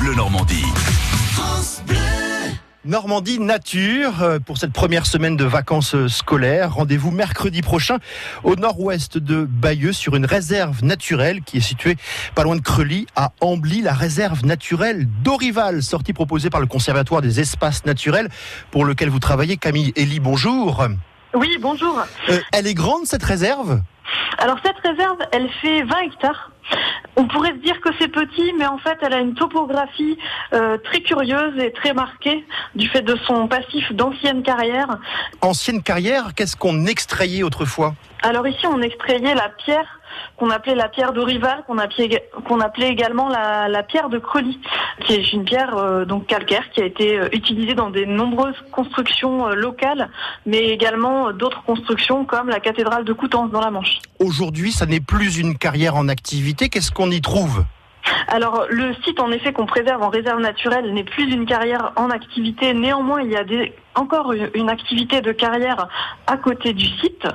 Bleu Normandie. Normandie Nature euh, pour cette première semaine de vacances euh, scolaires. Rendez-vous mercredi prochain au nord-ouest de Bayeux sur une réserve naturelle qui est située pas loin de Creully à Ambly, la réserve naturelle d'Orival, sortie proposée par le Conservatoire des espaces naturels pour lequel vous travaillez. Camille Elie, bonjour. Oui, bonjour. Euh, elle est grande cette réserve? Alors cette réserve, elle fait 20 hectares. On pourrait se dire que c'est petit, mais en fait, elle a une topographie euh, très curieuse et très marquée du fait de son passif d'ancienne carrière. Ancienne carrière, qu'est-ce qu'on extrayait autrefois? Alors ici, on extrayait la pierre qu'on appelait la pierre d'Orival, qu'on appelait, qu'on appelait également la, pierre de Creully, qui est une pierre euh, donc calcaire qui a été euh, utilisée dans de nombreuses constructions euh, locales, mais également d'autres constructions comme la cathédrale de Coutances dans la Manche. Aujourd'hui, ça n'est plus une carrière en activité. Qu'est-ce qu'on y trouve? Alors le site en effet qu'on préserve en réserve naturelle n'est plus une carrière en activité. Néanmoins, il y a encore une, activité de carrière à côté du site.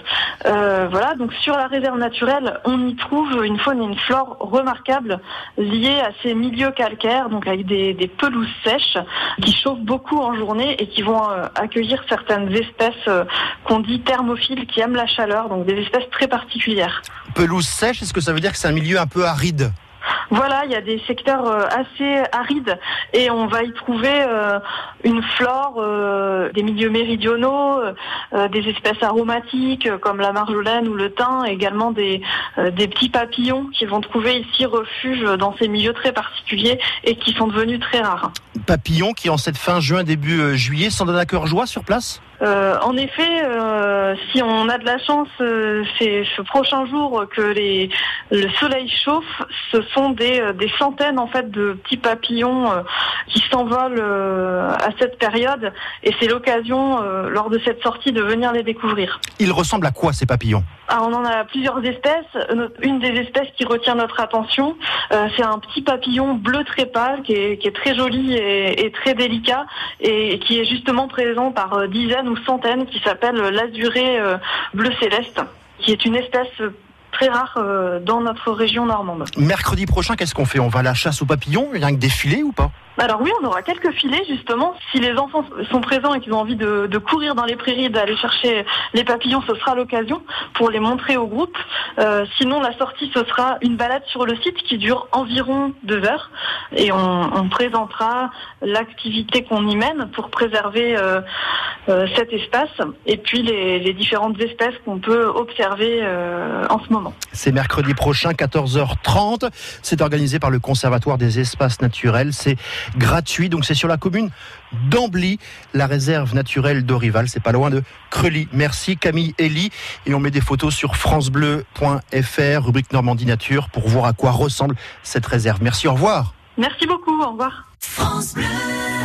Euh, voilà, donc sur la réserve naturelle, on y trouve une faune et une flore remarquables liées à ces milieux calcaires, donc avec des, des pelouses sèches qui chauffent beaucoup en journée et qui vont euh, accueillir certaines espèces euh, qu'on dit thermophiles qui aiment la chaleur, donc des espèces très particulières. Pelouse sèche, est-ce que ça veut dire que c'est un milieu un peu aride? Voilà, il y a des secteurs euh, assez arides et on va y trouver euh, une flore euh, des milieux méridionaux, des espèces aromatiques comme la marjolaine ou le thym, également des petits papillons qui vont trouver ici refuge dans ces milieux très particuliers et qui sont devenus très rares. Papillon qui, en cette fin juin, début euh, juillet, s'en donne à cœur joie sur place Euh, en effet, euh, si on a de la chance, euh, c'est ce prochain jour que les, le soleil chauffe, ce sont des, des centaines en fait de petits papillons qui s'envolent à cette période, et c'est l'occasion lors de cette sortie de venir les découvrir. Il ressemble à quoi ces papillons? Alors, on en a plusieurs espèces. Une des espèces qui retient notre attention, euh, c'est un petit papillon bleu très pâle qui est, très joli et, très délicat et qui est justement présent par euh, dizaines ou centaines qui s'appelle l'azuré euh, bleu céleste, qui est une espèce très rare dans notre région normande. Mercredi prochain, qu'est-ce qu'on fait? On va à la chasse aux papillons Il y a que des filets ou pas? Alors oui, on aura quelques filets justement. Si les enfants sont présents et qu'ils ont envie de, courir dans les prairies, d'aller chercher les papillons, ce sera l'occasion pour les montrer au groupe. Euh, sinon, la sortie, ce sera une balade sur le site qui dure environ deux heures et on, présentera l'activité qu'on y mène pour préserver euh, euh, cet espace et puis les, différentes espèces qu'on peut observer en ce moment. C'est mercredi prochain, 14h30. C'est organisé par le Conservatoire des espaces naturels. C'est gratuit, donc c'est sur la commune d'Ambly, la réserve naturelle d'Orival. C'est pas loin de Creully. Merci Camille Elie. Et on met des photos sur francebleu.fr, rubrique Normandie Nature, pour voir à quoi ressemble cette réserve. Merci, au revoir. Merci beaucoup, au revoir. France Bleu.